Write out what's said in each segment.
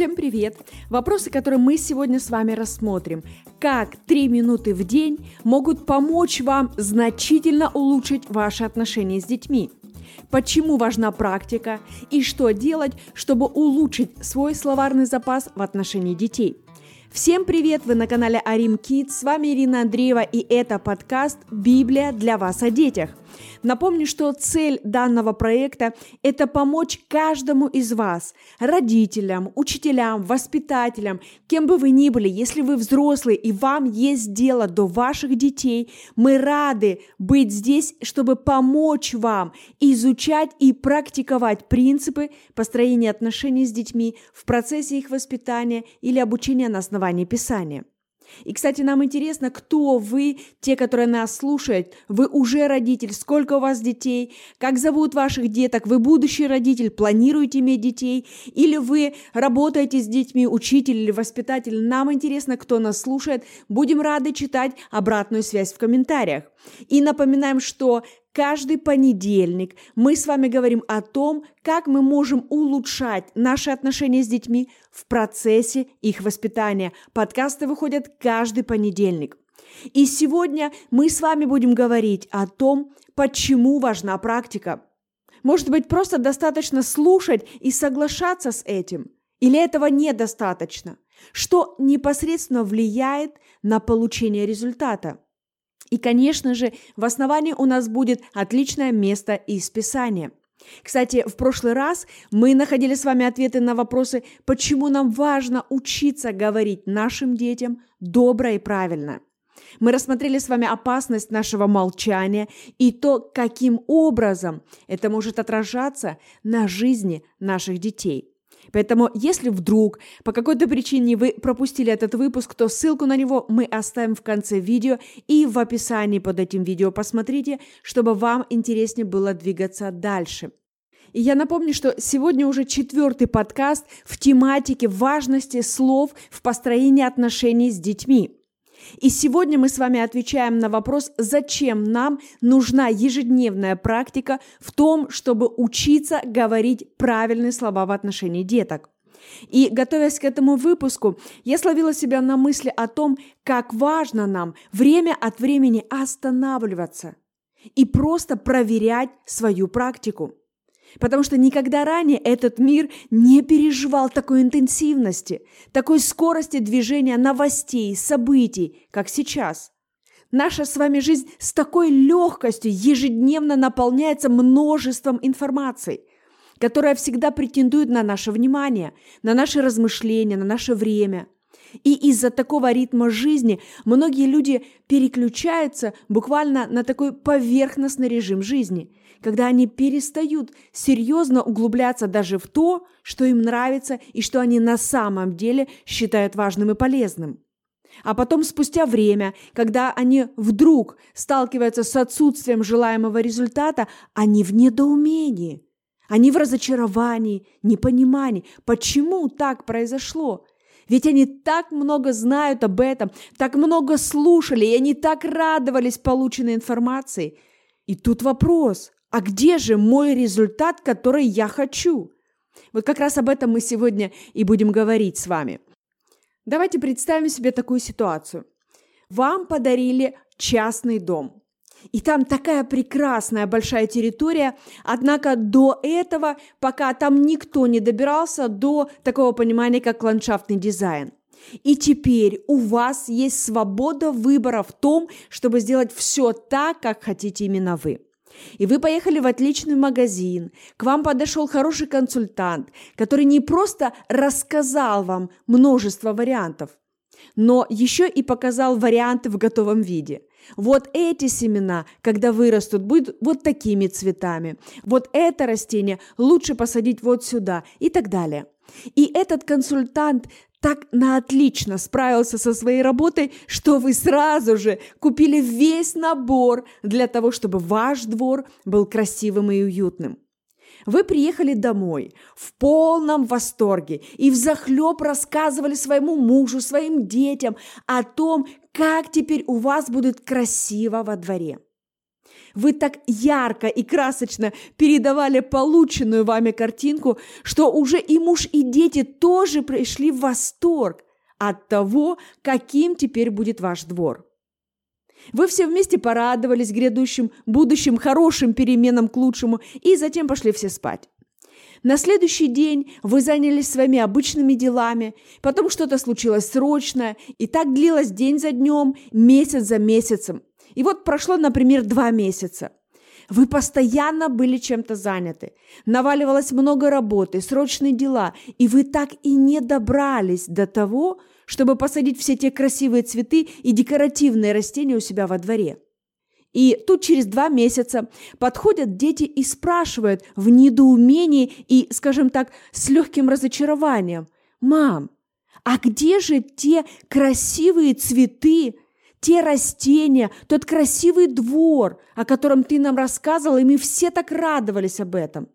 Всем привет! Вопросы, которые мы сегодня с вами рассмотрим. Как 3 минуты в день могут помочь вам значительно улучшить ваши отношения с детьми? Почему важна практика и что делать, чтобы улучшить свой словарный запас в отношении детей? Всем привет! Вы на канале Арим Kids. С вами Ирина Андреева и это подкаст «Библия для вас о детях». Напомню, что цель данного проекта – это помочь каждому из вас, родителям, учителям, воспитателям, кем бы вы ни были, если вы взрослые и вам есть дело до ваших детей, мы рады быть здесь, чтобы помочь вам изучать и практиковать принципы построения отношений с детьми в процессе их воспитания или обучения на основании Писания. И, кстати, нам интересно, кто вы, те, которые нас слушают. Вы уже родитель, сколько у вас детей, как зовут ваших деток, вы будущий родитель, планируете иметь детей, или вы работаете с детьми, учитель или воспитатель. Нам интересно, кто нас слушает. Будем рады читать обратную связь в комментариях. И напоминаем, что Каждый понедельник мы с вами говорим о том, как мы можем улучшать наши отношения с детьми в процессе их воспитания. Подкасты выходят каждый понедельник. И сегодня мы с вами будем говорить о том, почему важна практика. Может быть, просто достаточно слушать и соглашаться с этим? Или этого недостаточно? Что непосредственно влияет на получение результата? И, конечно же, в основании у нас будет отличное место из Писания. Кстати, в прошлый раз мы находили с вами ответы на вопросы, почему нам важно учиться говорить нашим детям добро и правильно. Мы рассмотрели с вами опасность нашего молчания и то, каким образом это может отражаться на жизни наших детей. Поэтому, если вдруг по какой-то причине вы пропустили этот выпуск, то ссылку на него мы оставим в конце видео и в описании под этим видео посмотрите, чтобы вам интереснее было двигаться дальше. И я напомню, что сегодня уже четвертый подкаст в тематике важности слов в построении отношений с детьми. И сегодня мы с вами отвечаем на вопрос, зачем нам нужна ежедневная практика в том, чтобы учиться говорить правильные слова в отношении деток. И, готовясь к этому выпуску, я словила себя на мысли о том, как важно нам время от времени останавливаться и просто проверять свою практику. Потому что никогда ранее этот мир не переживал такой интенсивности, такой скорости движения новостей, событий, как сейчас. Наша с вами жизнь с такой легкостью ежедневно наполняется множеством информации, которая всегда претендует на наше внимание, на наши размышления, на наше время – и из-за такого ритма жизни многие люди переключаются буквально на такой поверхностный режим жизни, когда они перестают серьезно углубляться даже в то, что им нравится и что они на самом деле считают важным и полезным. А потом, спустя время, когда они вдруг сталкиваются с отсутствием желаемого результата, они в недоумении, они в разочаровании, непонимании, почему так произошло – ведь они так много знают об этом, так много слушали, и они так радовались полученной информации. И тут вопрос, а где же мой результат, который я хочу? Вот как раз об этом мы сегодня и будем говорить с вами. Давайте представим себе такую ситуацию. Вам подарили частный дом – и там такая прекрасная большая территория, однако до этого, пока там никто не добирался до такого понимания, как ландшафтный дизайн. И теперь у вас есть свобода выбора в том, чтобы сделать все так, как хотите именно вы. И вы поехали в отличный магазин, к вам подошел хороший консультант, который не просто рассказал вам множество вариантов, но еще и показал варианты в готовом виде. Вот эти семена, когда вырастут, будут вот такими цветами. Вот это растение лучше посадить вот сюда и так далее. И этот консультант так на отлично справился со своей работой, что вы сразу же купили весь набор для того, чтобы ваш двор был красивым и уютным. Вы приехали домой в полном восторге и взахлеб рассказывали своему мужу, своим детям о том, как теперь у вас будет красиво во дворе. Вы так ярко и красочно передавали полученную вами картинку, что уже и муж, и дети тоже пришли в восторг от того, каким теперь будет ваш двор. Вы все вместе порадовались грядущим, будущим хорошим переменам к лучшему и затем пошли все спать. На следующий день вы занялись своими обычными делами, потом что-то случилось срочное, и так длилось день за днем, месяц за месяцем. И вот прошло, например, два месяца. Вы постоянно были чем-то заняты. Наваливалось много работы, срочные дела, и вы так и не добрались до того, чтобы посадить все те красивые цветы и декоративные растения у себя во дворе. И тут через два месяца подходят дети и спрашивают в недоумении и, скажем так, с легким разочарованием, «Мам, а где же те красивые цветы, те растения, тот красивый двор, о котором ты нам рассказывал, и мы все так радовались об этом?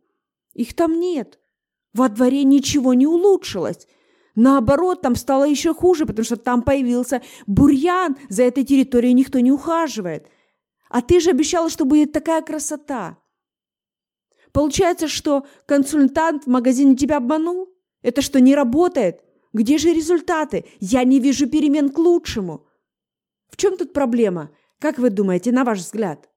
Их там нет. Во дворе ничего не улучшилось. Наоборот, там стало еще хуже, потому что там появился бурьян, за этой территорией никто не ухаживает. А ты же обещала, что будет такая красота. Получается, что консультант в магазине тебя обманул? Это что, не работает? Где же результаты? Я не вижу перемен к лучшему. В чем тут проблема? Как вы думаете, на ваш взгляд?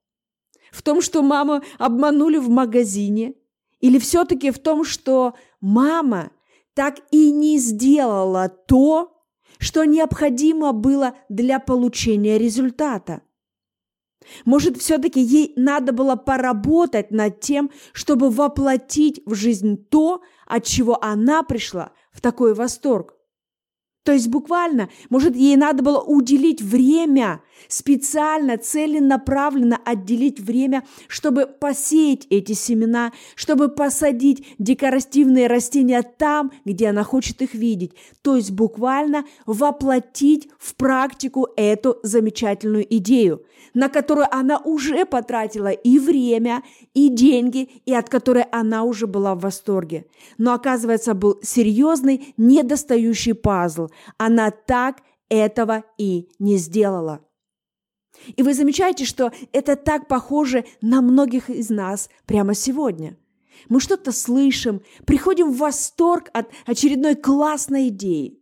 В том, что маму обманули в магазине? Или все-таки в том, что мама так и не сделала то, что необходимо было для получения результата? Может, все-таки ей надо было поработать над тем, чтобы воплотить в жизнь то, от чего она пришла в такой восторг? То есть буквально, может, ей надо было уделить время, специально, целенаправленно отделить время, чтобы посеять эти семена, чтобы посадить декоративные растения там, где она хочет их видеть. То есть буквально воплотить в практику эту замечательную идею, на которую она уже потратила и время, и деньги, и от которой она уже была в восторге. Но, оказывается, был серьезный недостающий пазл – она так этого и не сделала. И вы замечаете, что это так похоже на многих из нас прямо сегодня. Мы что-то слышим, приходим в восторг от очередной классной идеи.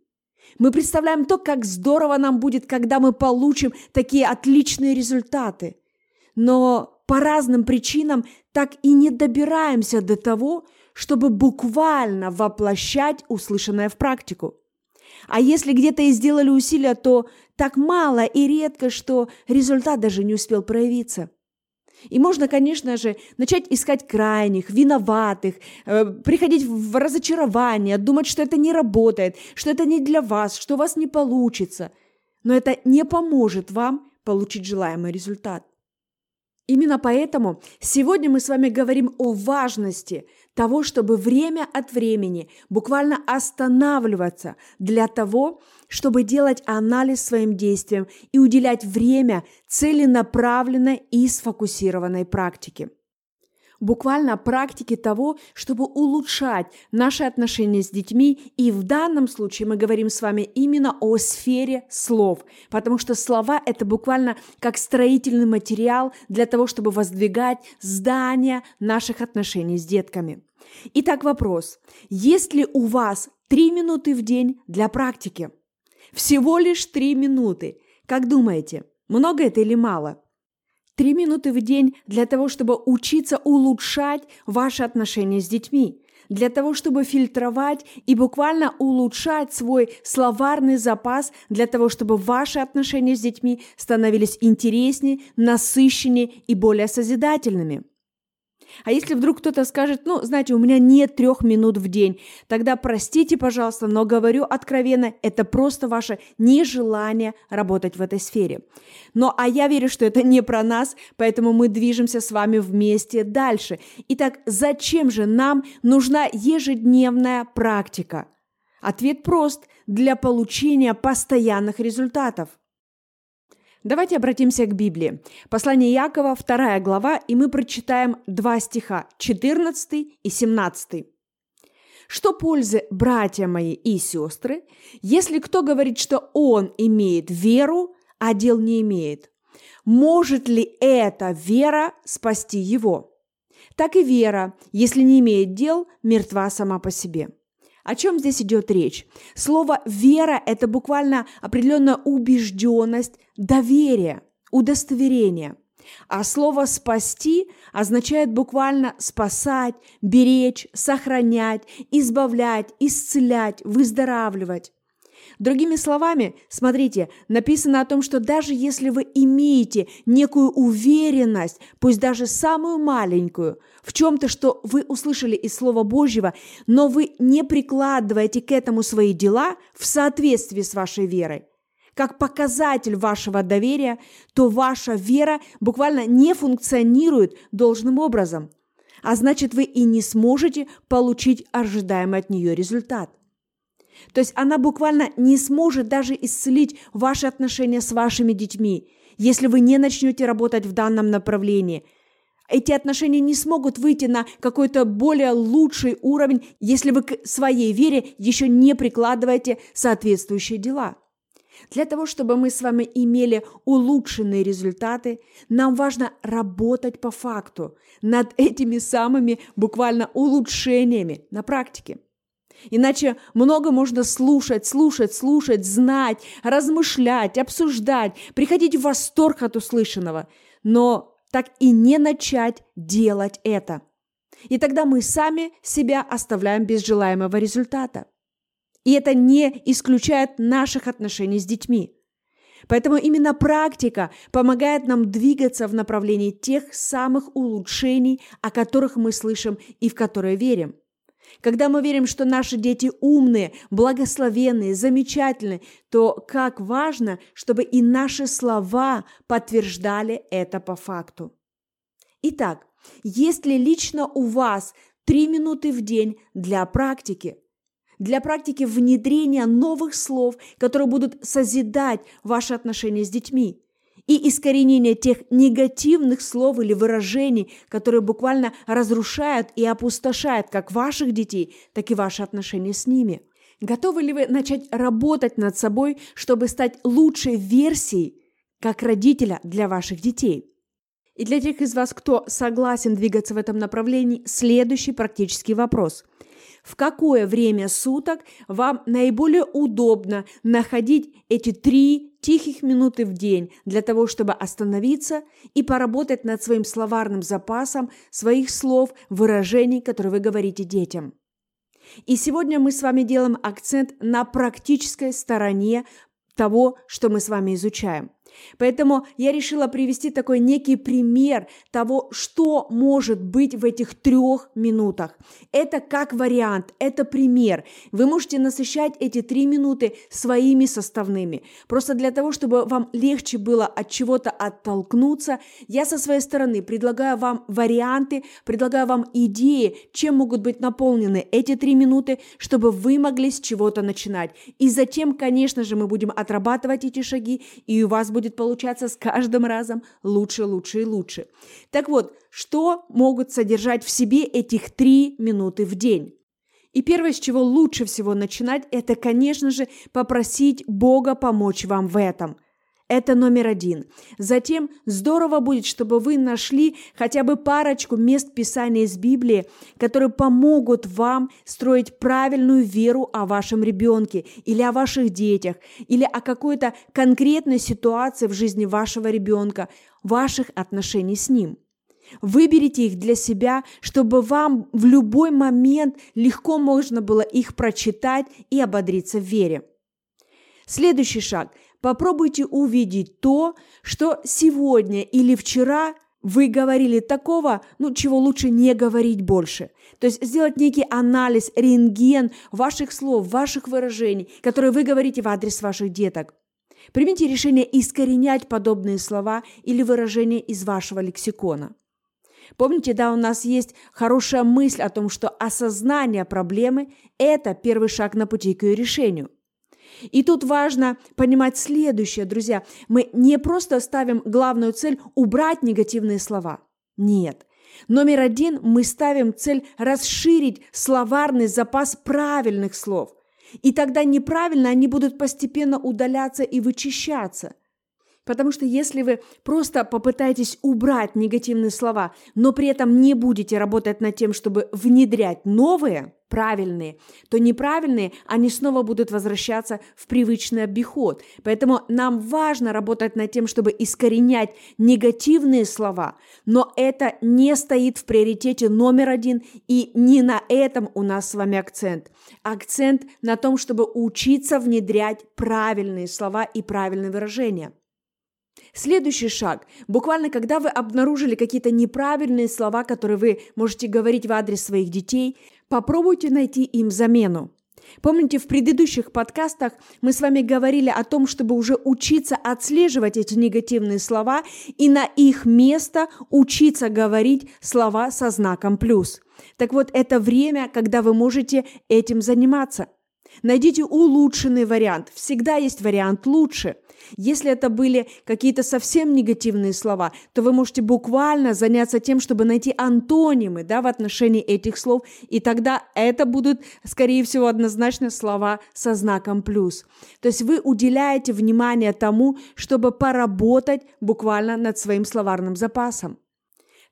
Мы представляем то, как здорово нам будет, когда мы получим такие отличные результаты. Но по разным причинам так и не добираемся до того, чтобы буквально воплощать услышанное в практику. А если где-то и сделали усилия, то так мало и редко, что результат даже не успел проявиться. И можно, конечно же, начать искать крайних, виноватых, э, приходить в разочарование, думать, что это не работает, что это не для вас, что у вас не получится. Но это не поможет вам получить желаемый результат. Именно поэтому сегодня мы с вами говорим о важности того, чтобы время от времени буквально останавливаться для того, чтобы делать анализ своим действиям и уделять время целенаправленной и сфокусированной практике буквально практики того, чтобы улучшать наши отношения с детьми. И в данном случае мы говорим с вами именно о сфере слов, потому что слова – это буквально как строительный материал для того, чтобы воздвигать здания наших отношений с детками. Итак, вопрос. Есть ли у вас три минуты в день для практики? Всего лишь три минуты. Как думаете, много это или мало? Три минуты в день для того, чтобы учиться улучшать ваши отношения с детьми, для того, чтобы фильтровать и буквально улучшать свой словарный запас, для того, чтобы ваши отношения с детьми становились интереснее, насыщеннее и более созидательными. А если вдруг кто-то скажет, ну, знаете, у меня нет трех минут в день, тогда простите, пожалуйста, но говорю откровенно, это просто ваше нежелание работать в этой сфере. Но а я верю, что это не про нас, поэтому мы движемся с вами вместе дальше. Итак, зачем же нам нужна ежедневная практика? Ответ прост – для получения постоянных результатов. Давайте обратимся к Библии. Послание Якова, 2 глава, и мы прочитаем два стиха, 14 и 17. Что пользы, братья мои и сестры, если кто говорит, что он имеет веру, а дел не имеет? может ли эта вера спасти его? Так и вера, если не имеет дел, мертва сама по себе. О чем здесь идет речь? Слово «вера» – это буквально определенная убежденность, доверие, удостоверение. А слово «спасти» означает буквально спасать, беречь, сохранять, избавлять, исцелять, выздоравливать. Другими словами, смотрите, написано о том, что даже если вы имеете некую уверенность, пусть даже самую маленькую, в чем-то, что вы услышали из Слова Божьего, но вы не прикладываете к этому свои дела в соответствии с вашей верой, как показатель вашего доверия, то ваша вера буквально не функционирует должным образом, а значит, вы и не сможете получить ожидаемый от нее результат. То есть она буквально не сможет даже исцелить ваши отношения с вашими детьми, если вы не начнете работать в данном направлении. Эти отношения не смогут выйти на какой-то более лучший уровень, если вы к своей вере еще не прикладываете соответствующие дела. Для того, чтобы мы с вами имели улучшенные результаты, нам важно работать по факту над этими самыми буквально улучшениями на практике. Иначе много можно слушать, слушать, слушать, знать, размышлять, обсуждать, приходить в восторг от услышанного, но так и не начать делать это. И тогда мы сами себя оставляем без желаемого результата. И это не исключает наших отношений с детьми. Поэтому именно практика помогает нам двигаться в направлении тех самых улучшений, о которых мы слышим и в которые верим. Когда мы верим, что наши дети умные, благословенные, замечательные, то как важно, чтобы и наши слова подтверждали это по факту. Итак, есть ли лично у вас три минуты в день для практики? Для практики внедрения новых слов, которые будут созидать ваши отношения с детьми – и искоренение тех негативных слов или выражений, которые буквально разрушают и опустошают как ваших детей, так и ваши отношения с ними. Готовы ли вы начать работать над собой, чтобы стать лучшей версией как родителя для ваших детей? И для тех из вас, кто согласен двигаться в этом направлении, следующий практический вопрос – в какое время суток вам наиболее удобно находить эти три тихих минуты в день для того, чтобы остановиться и поработать над своим словарным запасом своих слов, выражений, которые вы говорите детям. И сегодня мы с вами делаем акцент на практической стороне того, что мы с вами изучаем. Поэтому я решила привести такой некий пример того, что может быть в этих трех минутах. Это как вариант, это пример. Вы можете насыщать эти три минуты своими составными. Просто для того, чтобы вам легче было от чего-то оттолкнуться, я со своей стороны предлагаю вам варианты, предлагаю вам идеи, чем могут быть наполнены эти три минуты, чтобы вы могли с чего-то начинать. И затем, конечно же, мы будем отрабатывать эти шаги, и у вас будет будет получаться с каждым разом лучше, лучше и лучше. Так вот, что могут содержать в себе этих три минуты в день? И первое, с чего лучше всего начинать, это, конечно же, попросить Бога помочь вам в этом – это номер один. Затем здорово будет, чтобы вы нашли хотя бы парочку мест Писания из Библии, которые помогут вам строить правильную веру о вашем ребенке или о ваших детях, или о какой-то конкретной ситуации в жизни вашего ребенка, ваших отношений с ним. Выберите их для себя, чтобы вам в любой момент легко можно было их прочитать и ободриться в вере. Следующий шаг – Попробуйте увидеть то, что сегодня или вчера вы говорили такого, ну, чего лучше не говорить больше. То есть сделать некий анализ, рентген ваших слов, ваших выражений, которые вы говорите в адрес ваших деток. Примите решение искоренять подобные слова или выражения из вашего лексикона. Помните, да, у нас есть хорошая мысль о том, что осознание проблемы – это первый шаг на пути к ее решению. И тут важно понимать следующее, друзья. Мы не просто ставим главную цель убрать негативные слова. Нет. Номер один мы ставим цель расширить словарный запас правильных слов. И тогда неправильно они будут постепенно удаляться и вычищаться. Потому что если вы просто попытаетесь убрать негативные слова, но при этом не будете работать над тем, чтобы внедрять новые, правильные, то неправильные, они снова будут возвращаться в привычный обиход. Поэтому нам важно работать над тем, чтобы искоренять негативные слова, но это не стоит в приоритете номер один, и не на этом у нас с вами акцент. Акцент на том, чтобы учиться внедрять правильные слова и правильные выражения. Следующий шаг. Буквально, когда вы обнаружили какие-то неправильные слова, которые вы можете говорить в адрес своих детей, попробуйте найти им замену. Помните, в предыдущих подкастах мы с вами говорили о том, чтобы уже учиться отслеживать эти негативные слова и на их место учиться говорить слова со знаком плюс. Так вот, это время, когда вы можете этим заниматься. Найдите улучшенный вариант. Всегда есть вариант лучше – если это были какие-то совсем негативные слова, то вы можете буквально заняться тем, чтобы найти антонимы да, в отношении этих слов, и тогда это будут, скорее всего, однозначно слова со знаком плюс. То есть вы уделяете внимание тому, чтобы поработать буквально над своим словарным запасом.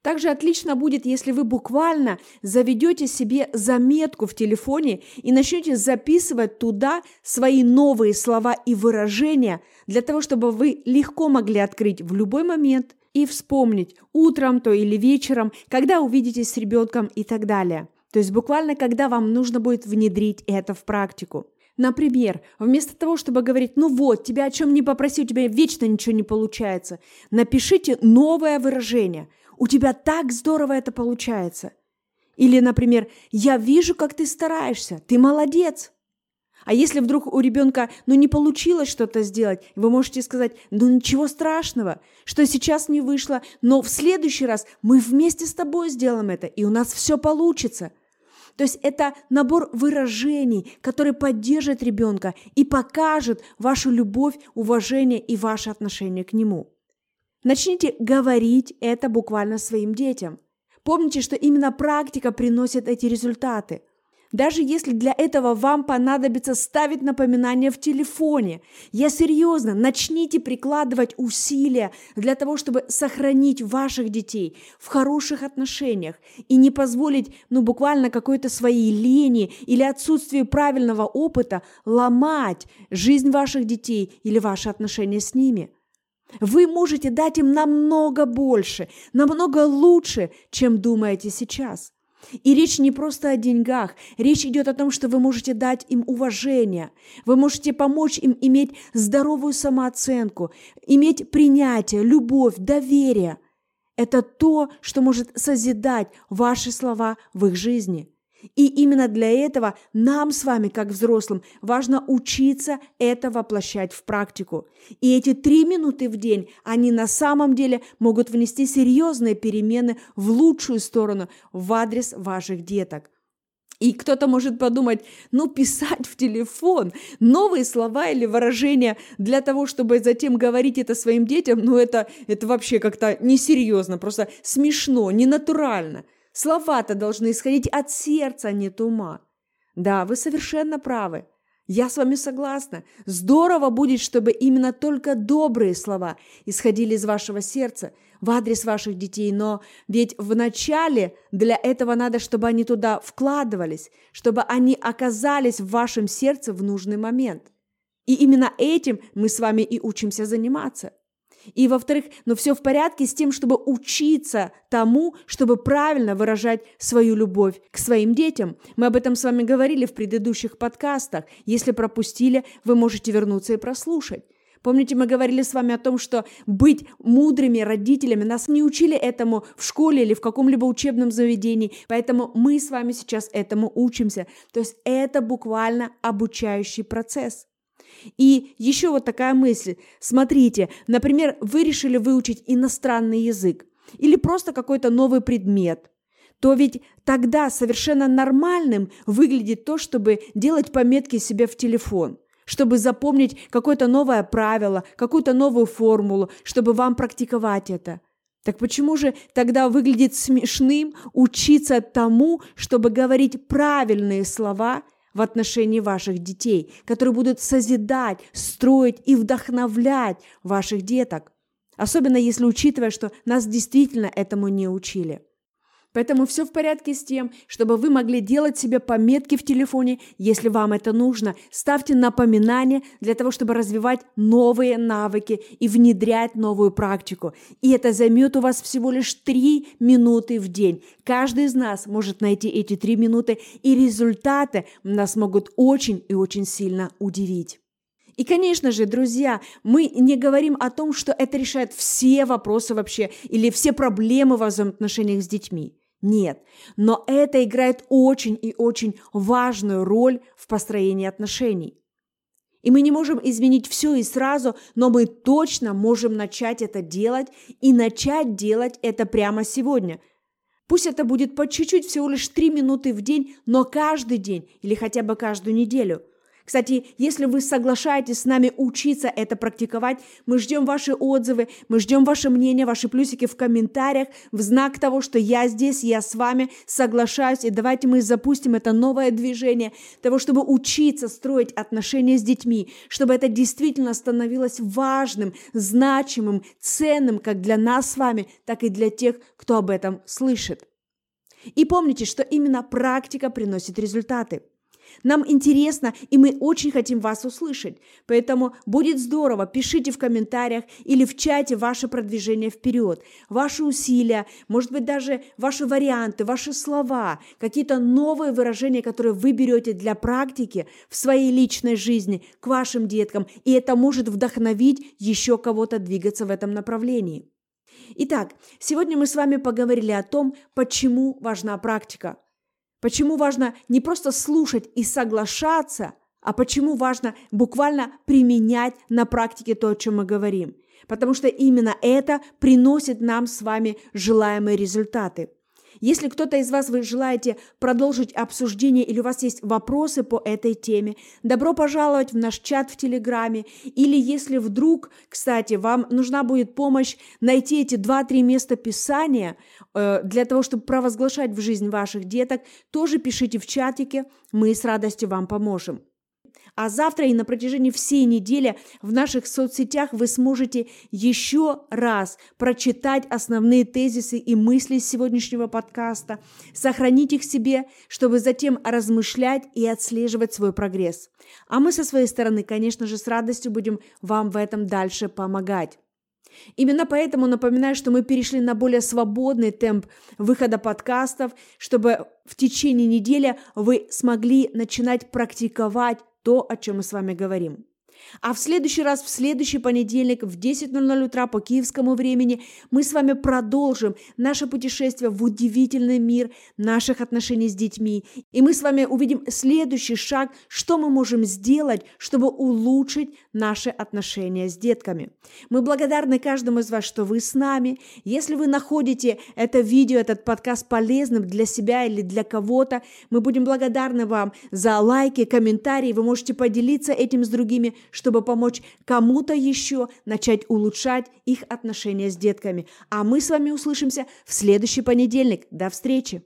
Также отлично будет, если вы буквально заведете себе заметку в телефоне и начнете записывать туда свои новые слова и выражения, для того, чтобы вы легко могли открыть в любой момент и вспомнить утром то или вечером, когда увидитесь с ребенком и так далее. То есть буквально, когда вам нужно будет внедрить это в практику. Например, вместо того, чтобы говорить, ну вот, тебя о чем не попроси, у тебя вечно ничего не получается, напишите новое выражение – у тебя так здорово это получается. Или, например, я вижу, как ты стараешься, ты молодец. А если вдруг у ребенка ну, не получилось что-то сделать, вы можете сказать, ну ничего страшного, что сейчас не вышло, но в следующий раз мы вместе с тобой сделаем это, и у нас все получится. То есть это набор выражений, который поддержит ребенка и покажет вашу любовь, уважение и ваше отношение к нему. Начните говорить это буквально своим детям. Помните, что именно практика приносит эти результаты. Даже если для этого вам понадобится ставить напоминания в телефоне, я серьезно, начните прикладывать усилия для того, чтобы сохранить ваших детей в хороших отношениях и не позволить, ну, буквально какой-то своей лени или отсутствие правильного опыта ломать жизнь ваших детей или ваши отношения с ними. Вы можете дать им намного больше, намного лучше, чем думаете сейчас. И речь не просто о деньгах, речь идет о том, что вы можете дать им уважение, вы можете помочь им иметь здоровую самооценку, иметь принятие, любовь, доверие. Это то, что может созидать ваши слова в их жизни – и именно для этого нам с вами, как взрослым, важно учиться это воплощать в практику. И эти три минуты в день, они на самом деле могут внести серьезные перемены в лучшую сторону в адрес ваших деток. И кто-то может подумать, ну, писать в телефон новые слова или выражения для того, чтобы затем говорить это своим детям, ну, это, это вообще как-то несерьезно, просто смешно, ненатурально. Слова-то должны исходить от сердца, а не от ума. Да, вы совершенно правы. Я с вами согласна. Здорово будет, чтобы именно только добрые слова исходили из вашего сердца в адрес ваших детей, но ведь вначале для этого надо, чтобы они туда вкладывались, чтобы они оказались в вашем сердце в нужный момент. И именно этим мы с вами и учимся заниматься – и, во-вторых, но все в порядке с тем, чтобы учиться тому, чтобы правильно выражать свою любовь к своим детям. Мы об этом с вами говорили в предыдущих подкастах. Если пропустили, вы можете вернуться и прослушать. Помните, мы говорили с вами о том, что быть мудрыми родителями, нас не учили этому в школе или в каком-либо учебном заведении, поэтому мы с вами сейчас этому учимся. То есть это буквально обучающий процесс. И еще вот такая мысль. Смотрите, например, вы решили выучить иностранный язык или просто какой-то новый предмет – то ведь тогда совершенно нормальным выглядит то, чтобы делать пометки себе в телефон, чтобы запомнить какое-то новое правило, какую-то новую формулу, чтобы вам практиковать это. Так почему же тогда выглядит смешным учиться тому, чтобы говорить правильные слова – в отношении ваших детей, которые будут созидать, строить и вдохновлять ваших деток. Особенно если учитывая, что нас действительно этому не учили. Поэтому все в порядке с тем, чтобы вы могли делать себе пометки в телефоне, если вам это нужно. Ставьте напоминания для того, чтобы развивать новые навыки и внедрять новую практику. И это займет у вас всего лишь 3 минуты в день. Каждый из нас может найти эти 3 минуты, и результаты нас могут очень и очень сильно удивить. И, конечно же, друзья, мы не говорим о том, что это решает все вопросы вообще или все проблемы в взаимоотношениях с детьми. Нет, но это играет очень и очень важную роль в построении отношений. И мы не можем изменить все и сразу, но мы точно можем начать это делать и начать делать это прямо сегодня. Пусть это будет по чуть-чуть, всего лишь 3 минуты в день, но каждый день или хотя бы каждую неделю – кстати, если вы соглашаетесь с нами учиться это практиковать, мы ждем ваши отзывы, мы ждем ваше мнение, ваши плюсики в комментариях в знак того, что я здесь, я с вами соглашаюсь, и давайте мы запустим это новое движение того, чтобы учиться строить отношения с детьми, чтобы это действительно становилось важным, значимым, ценным как для нас с вами, так и для тех, кто об этом слышит. И помните, что именно практика приносит результаты – нам интересно, и мы очень хотим вас услышать. Поэтому будет здорово, пишите в комментариях или в чате ваше продвижение вперед, ваши усилия, может быть, даже ваши варианты, ваши слова, какие-то новые выражения, которые вы берете для практики в своей личной жизни к вашим деткам, и это может вдохновить еще кого-то двигаться в этом направлении. Итак, сегодня мы с вами поговорили о том, почему важна практика – Почему важно не просто слушать и соглашаться, а почему важно буквально применять на практике то, о чем мы говорим. Потому что именно это приносит нам с вами желаемые результаты. Если кто-то из вас вы желаете продолжить обсуждение или у вас есть вопросы по этой теме, добро пожаловать в наш чат в Телеграме. Или если вдруг, кстати, вам нужна будет помощь найти эти два-три места Писания э, для того, чтобы провозглашать в жизнь ваших деток, тоже пишите в чатике, мы с радостью вам поможем. А завтра и на протяжении всей недели в наших соцсетях вы сможете еще раз прочитать основные тезисы и мысли сегодняшнего подкаста, сохранить их себе, чтобы затем размышлять и отслеживать свой прогресс. А мы со своей стороны, конечно же, с радостью будем вам в этом дальше помогать. Именно поэтому напоминаю, что мы перешли на более свободный темп выхода подкастов, чтобы в течение недели вы смогли начинать практиковать то, о чем мы с вами говорим. А в следующий раз, в следующий понедельник в 10.00 утра по киевскому времени мы с вами продолжим наше путешествие в удивительный мир наших отношений с детьми. И мы с вами увидим следующий шаг, что мы можем сделать, чтобы улучшить наши отношения с детками. Мы благодарны каждому из вас, что вы с нами. Если вы находите это видео, этот подкаст полезным для себя или для кого-то, мы будем благодарны вам за лайки, комментарии. Вы можете поделиться этим с другими, чтобы помочь кому-то еще начать улучшать их отношения с детками. А мы с вами услышимся в следующий понедельник. До встречи!